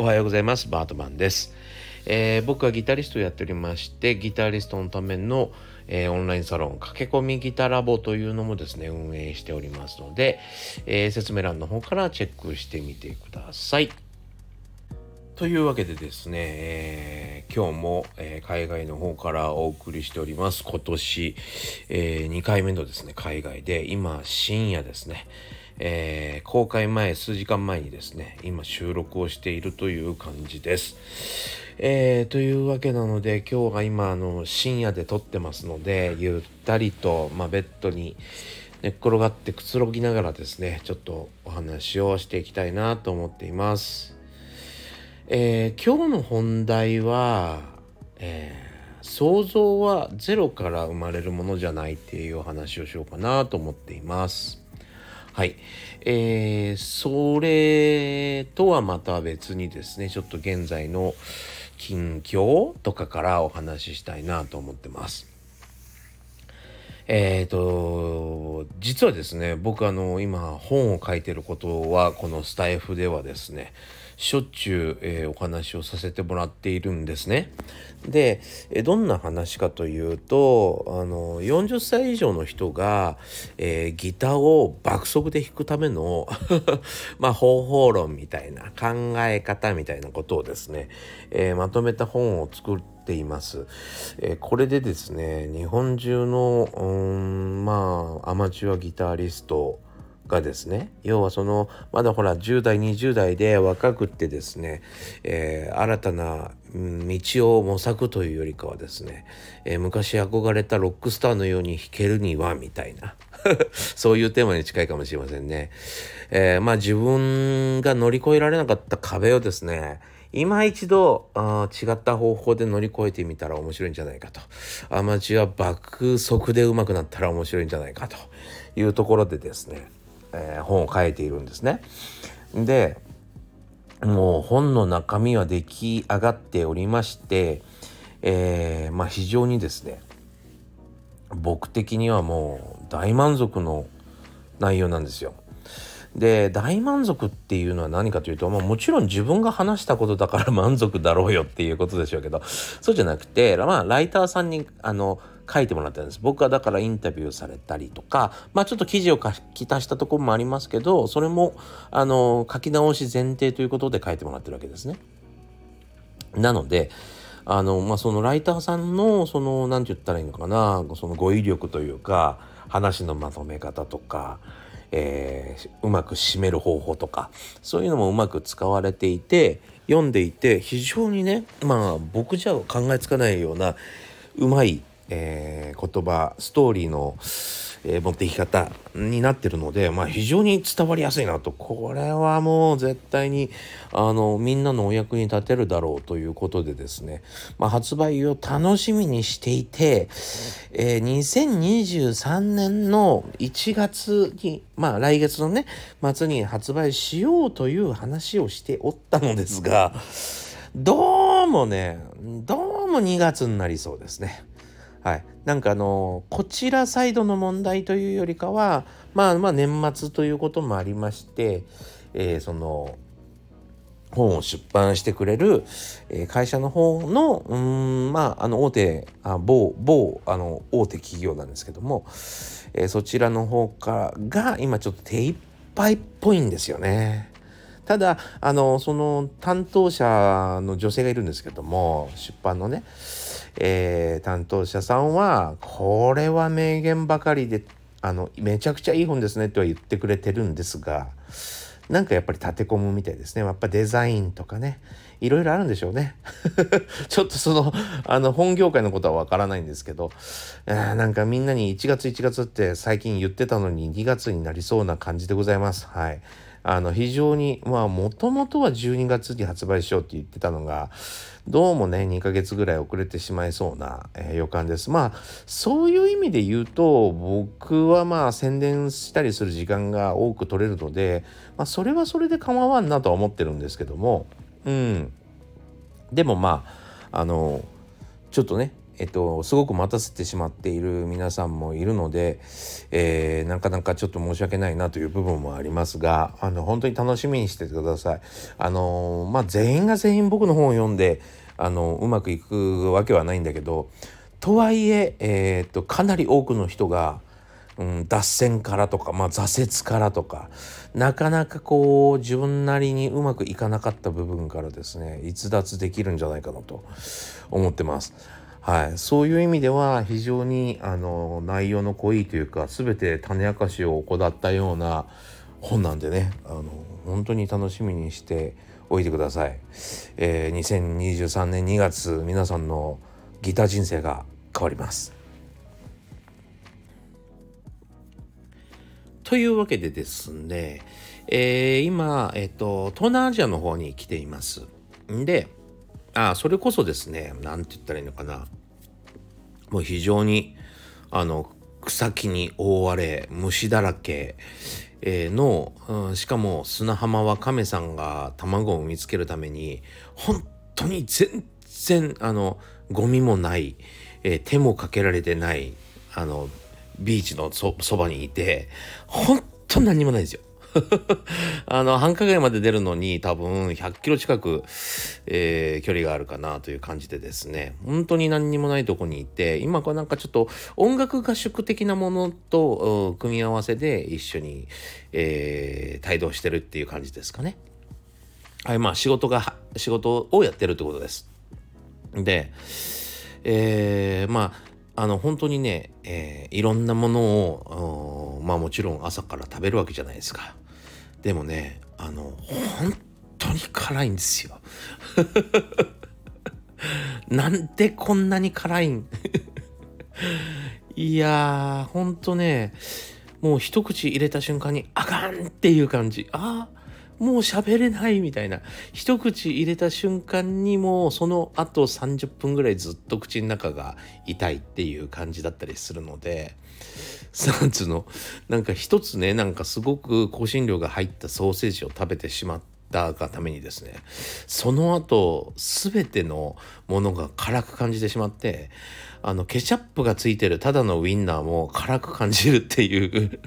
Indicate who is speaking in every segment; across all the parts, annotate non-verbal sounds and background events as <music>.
Speaker 1: おはようございます。バートマンです、えー、僕はギタリストをやっておりましてギタリストのための、えー、オンラインサロン駆け込みギタラボというのもですね運営しておりますので、えー、説明欄の方からチェックしてみてください。というわけでですね、えー、今日も、えー、海外の方からお送りしております。今年、えー、2回目のですね海外で今深夜ですねえー、公開前数時間前にですね今収録をしているという感じです。えー、というわけなので今日が今あの深夜で撮ってますのでゆったりと、まあ、ベッドに寝っ転がってくつろぎながらですねちょっとお話をしていきたいなと思っています。えー、今日の本題は、えー、想像はゼロから生まれるものじゃないっていうお話をしようかなと思っています。はい。えー、それとはまた別にですね、ちょっと現在の近況とかからお話ししたいなと思ってます。えっ、ー、と、実はですね、僕あの、今本を書いてることは、このスタイフではですね、しょっちゅう、えー、お話をさせてもらっているんですね。で、えどんな話かというとあの40歳以上の人が、えー、ギターを爆速で弾くための <laughs> まあ方法論みたいな考え方みたいなことをですね、え、まとめた本を作ってています、えー、これでですね日本中のうんまあアマチュアギタリストがですね要はそのまだほら10代20代で若くってですね、えー、新たな道を模索というよりかはですね、えー、昔憧れたロックスターのように弾けるにはみたいな <laughs> そういうテーマに近いかもしれませんね。えー、まあ自分が乗り越えられなかった壁をですね今一度あ違った方法で乗り越えてみたら面白いんじゃないかとアマチュア爆速で上手くなったら面白いんじゃないかというところでですねえー、本を書いているんですね。でもう本の中身は出来上がっておりまして、えー、まあ非常にですね僕的にはもう大満足の内容なんですよ。で大満足っていうのは何かというと、まあ、もちろん自分が話したことだから <laughs> 満足だろうよっていうことでしょうけどそうじゃなくて、まあ、ライターさんにあの書いてもらったんです僕はだからインタビューされたりとかまあちょっと記事を書き足したところもありますけどそれもあの書き直し前提ということで書いてもらってるわけですね。なのであのまあそのライターさんのその何て言ったらいいのかなその語彙力というか話のまとめ方とかえー、うまく締める方法とかそういうのもうまく使われていて読んでいて非常にねまあ僕じゃ考えつかないようなうまいえー、言葉ストーリーの、えー、持っていき方になってるので、まあ、非常に伝わりやすいなとこれはもう絶対にあのみんなのお役に立てるだろうということでですね、まあ、発売を楽しみにしていて、えー、2023年の1月にまあ来月のね末に発売しようという話をしておったのですがどうもねどうも2月になりそうですね。はい、なんかあのこちらサイドの問題というよりかはまあまあ年末ということもありまして、えー、その本を出版してくれる、えー、会社の方のうんまああの大手あ某某あの大手企業なんですけども、えー、そちらの方からが今ちょっと手一杯っぽいんですよね。ただあのその担当者の女性がいるんですけども出版のねえー、担当者さんはこれは名言ばかりであのめちゃくちゃいい本ですねとは言ってくれてるんですがなんかやっぱり立て込むみたいですね。やっぱデザインとかねいろいろあるんでしょうね。<laughs> ちょっとそのあの本業界のことはわからないんですけどなんかみんなに1月1月って最近言ってたのに2月になりそうな感じでございます。はい。あの非常にまあもともとは12月に発売しようって言ってたのがどうもね2ヶ月ぐらい遅れてしまいそうな、えー、予感です。まあそういう意味で言うと僕はまあ宣伝したりする時間が多く取れるので、まあ、それはそれで構わんなとは思ってるんですけどもうん。でもまああのちょっとねえっと、すごく待たせてしまっている皆さんもいるので、えー、なかなかちょっと申し訳ないなという部分もありますがあの本当に楽しみにしててください。あのまあ、全員が全員僕の本を読んであのうまくいくわけはないんだけどとはいええー、っとかなり多くの人がうん、脱線からとか、まあ、挫折からとかなかなかこう自分なりにうまくいかなかった部分からですね逸脱できるんじゃないかなと思ってます。はい、そういう意味では非常にあの内容の濃いというか全て種明かしを行ったような本なんでねあの本当に楽しみにしておいてください。えー、2023年2月皆さんのギター人生が変わります。というわけでですね、えー、今、えっ、と、東南アジアの方に来ています。で、あ、それこそですね、なんて言ったらいいのかな。もう非常に、あの、草木に覆われ、虫だらけ、えー、の、うん、しかも砂浜は亀さんが卵を産みつけるために、本当に全然、あの、ゴミもない、えー、手もかけられてない、あの、ビーチのそばにいて、本当何もないですよ。<laughs> あの、繁華街まで出るのに多分100キロ近く、えー、距離があるかなという感じでですね、本当に何にもないとこにいて、今これなんかちょっと音楽合宿的なものと組み合わせで一緒に、えー、帯同してるっていう感じですかね。はい、まあ仕事が、仕事をやってるってことです。で、えー、まあ、あの本当にね、えー、いろんなものをまあもちろん朝から食べるわけじゃないですかでもねあの本当に辛いんですよ。<laughs> なんでこんなに辛いん？<laughs> いやーほんとねもう一口入れた瞬間にあかんっていう感じ。ああもう喋れないみたいな。一口入れた瞬間にもうその後30分ぐらいずっと口の中が痛いっていう感じだったりするのでなんつうの？なんか一つねなんかすごく香辛料が入ったソーセージを食べてしまったがためにですねその後全てのものが辛く感じてしまってあのケチャップがついてるただのウインナーも辛く感じるっていう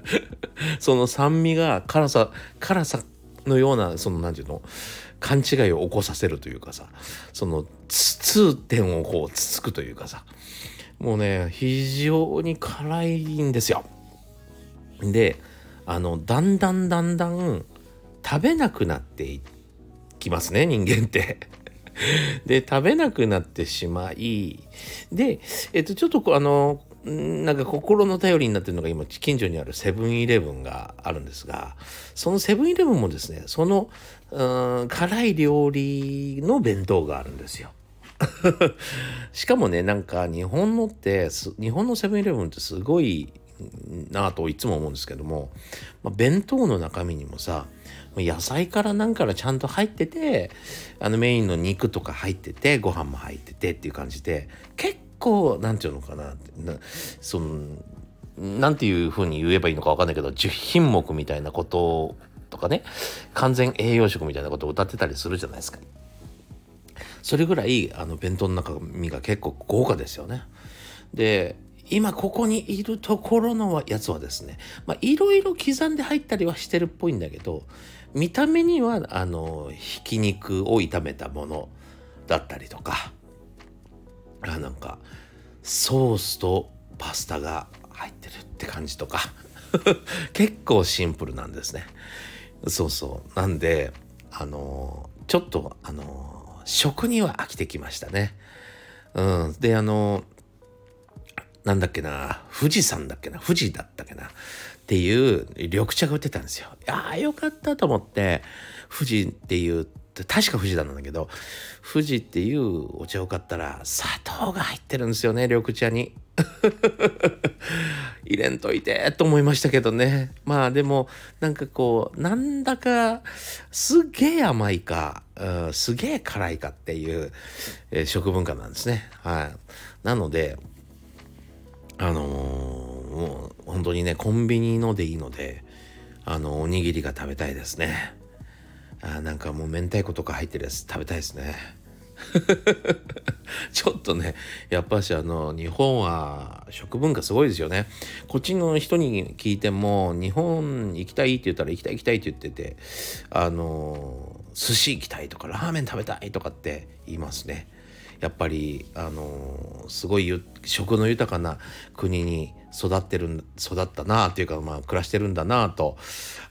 Speaker 1: その酸味が辛さ辛さのようなその何て言うの勘違いを起こさせるというかさその痛点をこうつつくというかさもうね非常に辛いんですよ。であのだんだんだんだん食べなくなっていきますね人間って。で食べなくなってしまいでえっとちょっとあのなんか心の頼りになってるのが今近所にあるセブンイレブンがあるんですがそのセブンイレブンもですねそのうん辛い料理の弁当があるんですよ。<laughs> しかもねなんか日本のって日本のセブンイレブンってすごいなぁといつも思うんですけども、まあ、弁当の中身にもさ野菜から何からちゃんと入っててあのメインの肉とか入っててご飯も入っててっていう感じで結構なんていうのかななそのなんていうふうに言えばいいのか分かんないけど10品目みたいなこととかね完全栄養食みたいなことを歌ってたりするじゃないですか。それぐらいあの弁当の中身が結構豪華ですよね。で今ここにいるところのやつはですねまあいろいろ刻んで入ったりはしてるっぽいんだけど見た目にはあのひき肉を炒めたものだったりとかあなんかソースとパスタが入ってるって感じとか。<laughs> 結構シンプルなんですね。そうそう。なんであのちょっとあの食には飽きてきましたね。うん。であのなんだっけな富士山だっけな富士だったっけなっていう緑茶が売ってたんですよ。ああよかったと思って富士っていう確か富士なんだけど富士っていうお茶を買ったら砂糖が入ってるんですよね緑茶に。<laughs> 入れんといてと思いましたけどね。まあでもなんかこうなんだかすげえ甘いか、うん、すげえ辛いかっていう、えー、食文化なんですね。はい。なのであのー、もう本当にねコンビニのでいいのであのおにぎりが食べたいですね。あなんかもう明太子とか入ってるやつ食べたいですね。<laughs> ちょっとねやっぱしあの日本は食文化すごいですよね。こっちの人に聞いても日本行きたいって言ったら行きたい行きたいって言っててあの寿司行きたいとかラーメン食べたいとかって言いますね。やっぱりあのすごい食の豊かな国に育ってる育ったなっていうかまあ暮らしてるんだなあと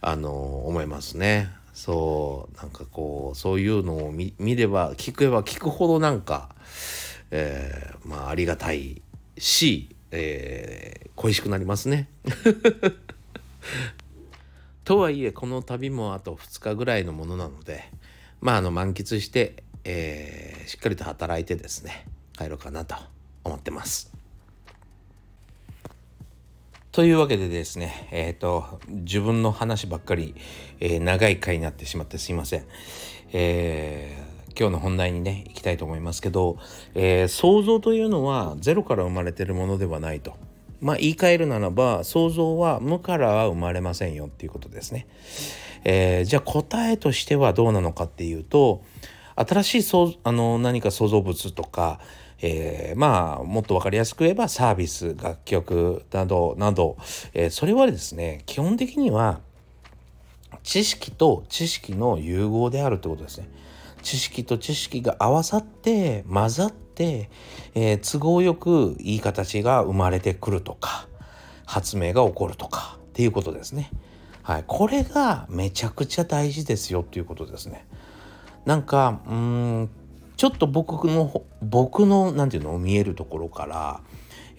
Speaker 1: あの思いますね。そうなんかこうそういうのを見れば聞けば聞くほどなんか、えー、まあありがたいし、えー、恋しくなりますね。<laughs> とはいえこの旅もあと2日ぐらいのものなのでまああの満喫して、えー、しっかりと働いてですね帰ろうかなと思ってます。というわけでですね、えっ、ー、と、自分の話ばっかり、えー、長い回になってしまってすいません。えー、今日の本題にね、行きたいと思いますけど、え想像というのはゼロから生まれてるものではないと。まあ、言い換えるならば、想像は無からは生まれませんよっていうことですね。えじゃあ答えとしてはどうなのかっていうと、新しいそうあの何か創造物とか、えー、まあもっと分かりやすく言えばサービス楽曲などなど、えー、それはですね基本的には知識と知識の融合であるってことですね。知識と知識が合わさって混ざって、えー、都合よくいい形が生まれてくるとか発明が起こるとかっていうことですね。はい、これがめちゃくちゃ大事ですよっていうことですね。なんかうんちょっと僕の僕の何て言うの見えるところから、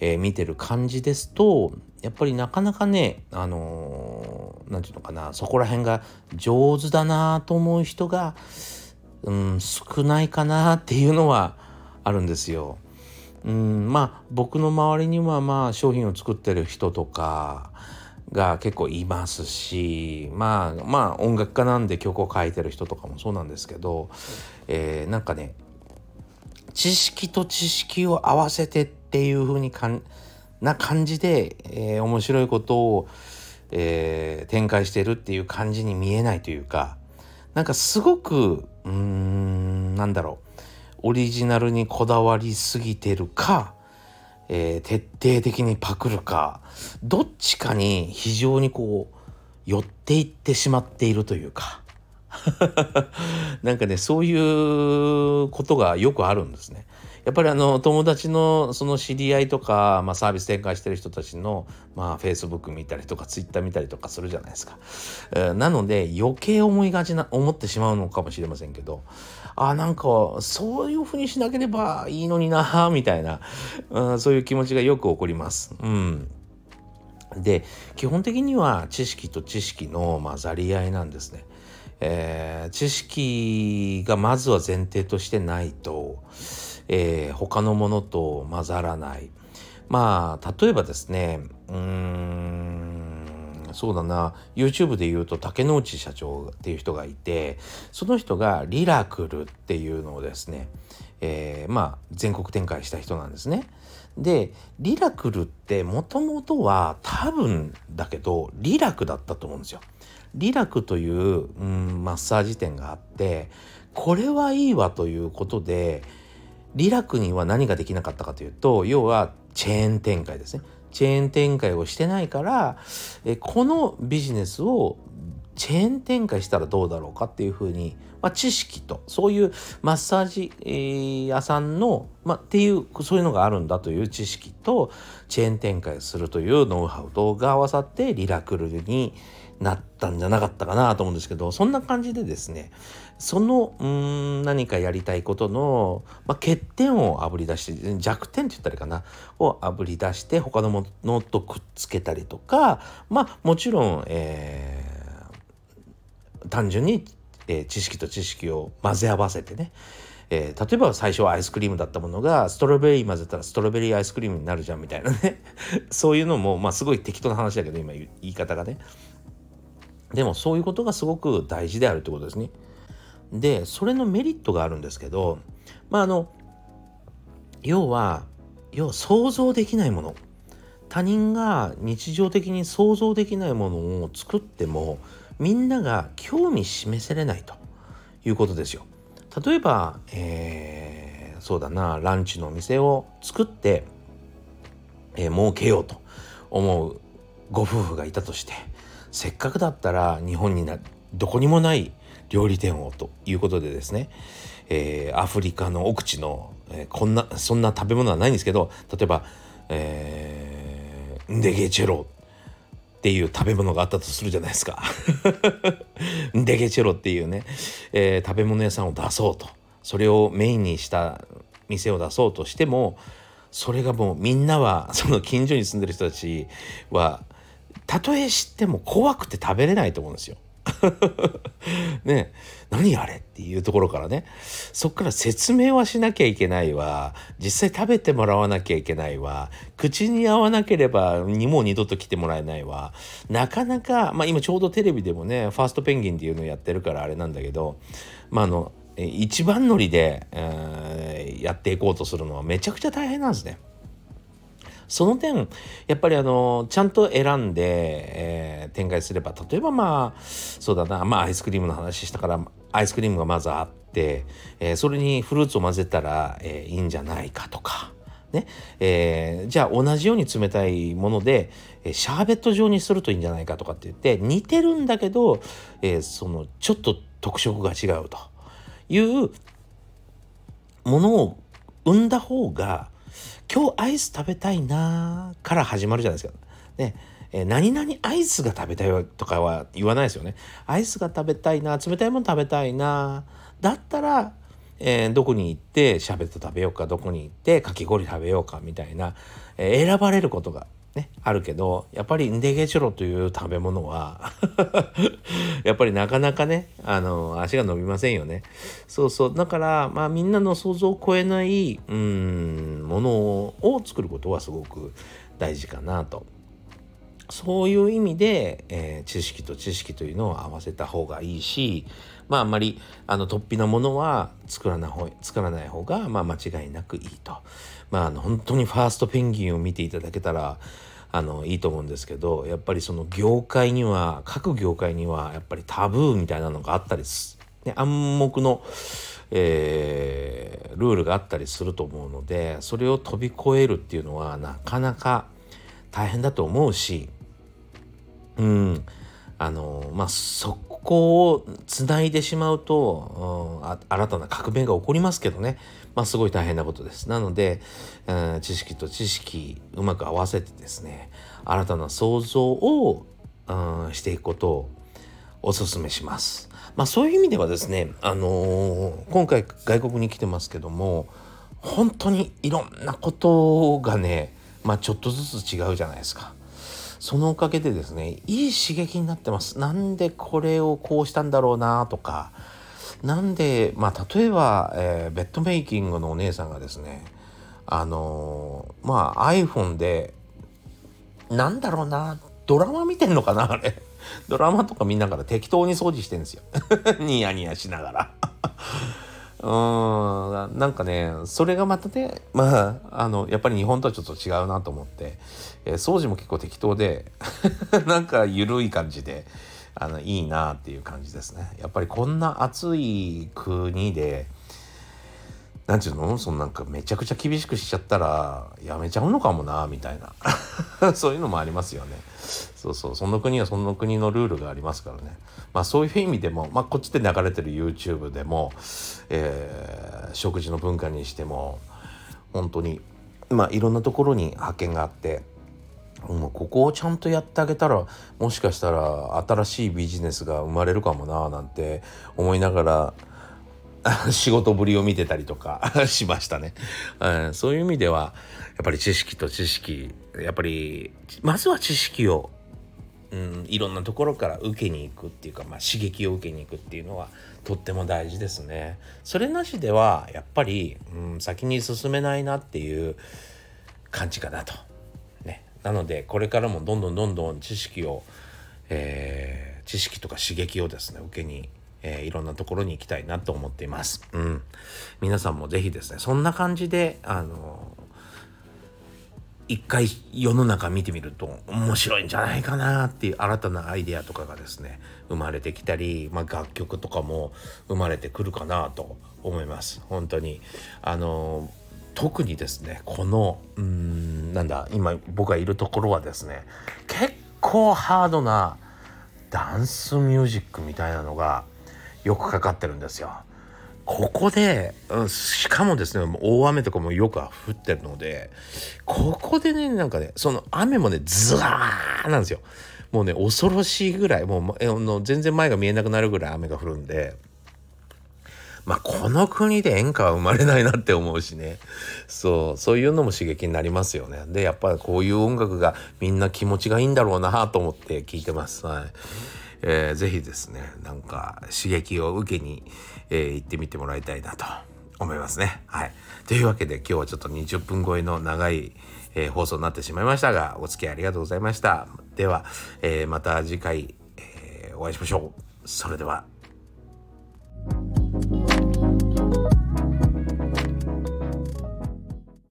Speaker 1: えー、見てる感じですとやっぱりなかなかねあの何、て言うのかなそこら辺が上手だなと思う人が、うん、少ないかなっていうのはあるんですよ。うん、まあ僕の周りにはまあ商品を作ってる人とかが結構いますしまあまあ音楽家なんで曲を書いてる人とかもそうなんですけど、えー、なんかね知識と知識を合わせてっていう風にかんな感じで、えー、面白いことを、えー、展開してるっていう感じに見えないというかなんかすごくうーんなんだろうオリジナルにこだわりすぎてるか、えー、徹底的にパクるかどっちかに非常にこう寄っていってしまっているというか。<laughs> なんかねそういうことがよくあるんですね。やっぱりあの友達のその知り合いとか、まあ、サービス展開してる人たちの、まあ、Facebook 見たりとか Twitter 見たりとかするじゃないですか。えー、なので余計思いがちな思ってしまうのかもしれませんけどあなんかそういうふうにしなければいいのになみたいな、うん、そういう気持ちがよく起こります。うんで基本的には知識と知識の混ざり合いなんですね。えー、知識がまずは前提としてないと、えー、他のものと混ざらない。まあ例えばですねうーんそうだな YouTube で言うと竹之内社長っていう人がいてその人がリラクルっていうのをですね、えー、まあ全国展開した人なんですね。でリラクルってもともとは多分だけどリラクだったと思うんですよ。リラクという、うん、マッサージ店があってこれはいいわということでリラクには何ができなかったかというと要はチェーン展開ですね。チェーン展開をしてないからえこのビジネスをチェーン展開したらどうだろうかっていうふうに、まあ、知識とそういうマッサージ、屋さんの、まあ、っていうそういうのがあるんだという知識とチェーン展開するというノウハウとが合わさってリラクルになったんじゃなかったかなと思うんですけどそんな感じでですねそのうん何かやりたいことの、まあ、欠点をあぶり出して弱点って言ったらいいかなをあぶり出して他のものとくっつけたりとかまあもちろん、えー、単純に、えー、知識と知識を混ぜ合わせてねえー、例えば最初はアイスクリームだったものがストロベリー混ぜたらストロベリーアイスクリームになるじゃんみたいなね。<laughs> そういうのもまあすごい適当な話だけど今言い方がね。でもそういうことがすごく大事であるってことですね。でそれのメリットがあるんですけどまああの要は要は想像できないもの他人が日常的に想像できないものを作ってもみんなが興味示せれないということですよ。例えば、えー、そうだなランチのお店を作って、えー、儲けようと思うご夫婦がいたとしてせっかくだったら日本になどこにもない料理店をということでですね、えー、アフリカの奥地の、えー、こんなそんな食べ物はないんですけど例えば、えー、ンデゲチェロっていう食べ物があったとするじゃないですか。<laughs> デゲチェロっていうね、えー、食べ物屋さんを出そうとそれをメインにした店を出そうとしてもそれがもうみんなはその近所に住んでる人たちはたとえ知っても怖くて食べれないと思うんですよ。<laughs> ね何あれっていうところからね。そっから説明はしなきゃいけないわ。実際食べてもらわなきゃいけないわ。口に合わなければにもう二度と来てもらえないわ。なかなかまあ今ちょうどテレビでもねファーストペンギンっていうのをやってるからあれなんだけどまああの一番乗りで、えー、やっていこうとするのはめちゃくちゃ大変なんですね。その点やっぱりあのちゃんと選んで、えー、展開すれば例えばまあそうだなまあアイスクリームの話したからアイスクリームがまずあって、えー、それにフルーツを混ぜたら、えー、いいんじゃないかとか。ねえー、じゃあ同じように冷たいもので、えー、シャーベット状にするといいんじゃないかとかって言って似てるんだけど、えー、そのちょっと特色が違うというものを生んだ方が今日アイス食べたいなから始まるじゃないですか。ねえー、何々アイスが食べたいとかは言わないですよね。アイスが食べたいな冷たいもの食べたいなだったら、えー、どこに行ってシャーベット食べようかどこに行ってかき氷食べようかみたいな、えー、選ばれることがね、あるけどやっぱりンデゲチョロという食べ物は <laughs> やっぱりなかなかねあの足が伸びませんよね。そうそう。だからまあみんなの想像を超えないうんものを作ることはすごく大事かなと。そういう意味で、えー、知識と知識というのを合わせた方がいいしまああんまりあの突飛なものは作らない方作らない方が、まあ、間違いなくいいと。まあ、あの本当にファーストペンギンを見ていただけたらあのいいと思うんですけどやっぱりその業界には各業界にはやっぱりタブーみたいなのがあったりす、ね、暗黙の、えー、ルールがあったりすると思うのでそれを飛び越えるっていうのはなかなか大変だと思うしうんあのまあそこをつないでしまうと、うん、新たな革命が起こりますけどねまあすごい大変なことです。なので、うん、知識と知識うまく合わせてですね新たな想像を、うん、していくことをお勧めします。まあそういう意味ではですね、あのー、今回外国に来てますけども本当にいろんなことがね、まあ、ちょっとずつ違うじゃないですか。そのおかげでですねいい刺激になってます。なんでこれをこうしたんだろうなとか。なんでまあ例えば、えー、ベッドメイキングのお姉さんがですねあのー、まあ iPhone でなんだろうなドラマ見てんのかなあれ。ドラマとか見ながら適当に掃除してんですよ。<laughs> ニヤニヤしながら。うん。なんかねそれがまたね <laughs> まああのやっぱり日本とはちょっと違うなと思って、えー、掃除も結構適当で <laughs> なんか緩い感じであのいいなっていう感じですね。やっぱりこんな暑い国でなんていうの？そのなんかめちゃくちゃ厳しくしちゃったらやめちゃうのかもなみたいな。<laughs> そういうのもありますよね。そうそう。その国はその国のルールがありますからね。まあそういう意味でも、まあ、こっちで流れてる YouTube でも、えー、食事の文化にしても本当にまあいろんなところに発見があってもうここをちゃんとやってあげたらもしかしたら新しいビジネスが生まれるかもななんて思いながら <laughs> 仕事ぶりを見てたりとか <laughs> しましたね、うん。そういう意味ではやっぱり知識と知識やっぱりまずは知識を、うん、いろんなところから受けに行くっていうか、まあ、刺激を受けに行くっていうのはとっても大事ですね。それなしではやっぱり、うん、先に進めないなっていう感じかなと。ねなのでこれからもどんどんどんどん知識を、えー、知識とか刺激をですね受けに、えー、いろんなところに行きたいなと思っています。うん、皆さんも是非ですねそんな感じであの一回世の中見てみると面白いんじゃないかなっていう新たなアイデアとかがですね生まれてきたり、まあ、楽曲とかも生まれてくるかなと思います。本当に。あの特にですねこのうんなんだ今僕がいるところはですね結構ハードなダンスミュージックみたいなのがよくかかってるんですよ。ここで、うん、しかもですね、大雨とかもよく降ってるので、ここでね、なんかね、その雨もね、ズワーなんですよ。もうね、恐ろしいぐらい、もう、えの全然前が見えなくなるぐらい雨が降るんで、まあ、この国で演歌は生まれないなって思うしね。そう、そういうのも刺激になりますよね。で、やっぱりこういう音楽がみんな気持ちがいいんだろうなと思って聞いてます。はい。えー、ぜひですね、なんか刺激を受けに、えー、行ってみてもらいたいなと思いますね。はい。というわけで今日はちょっと20分超えの長い、えー、放送になってしまいましたが、お付き合いありがとうございました。では、えー、また次回、えー、お会いしましょう。それでは。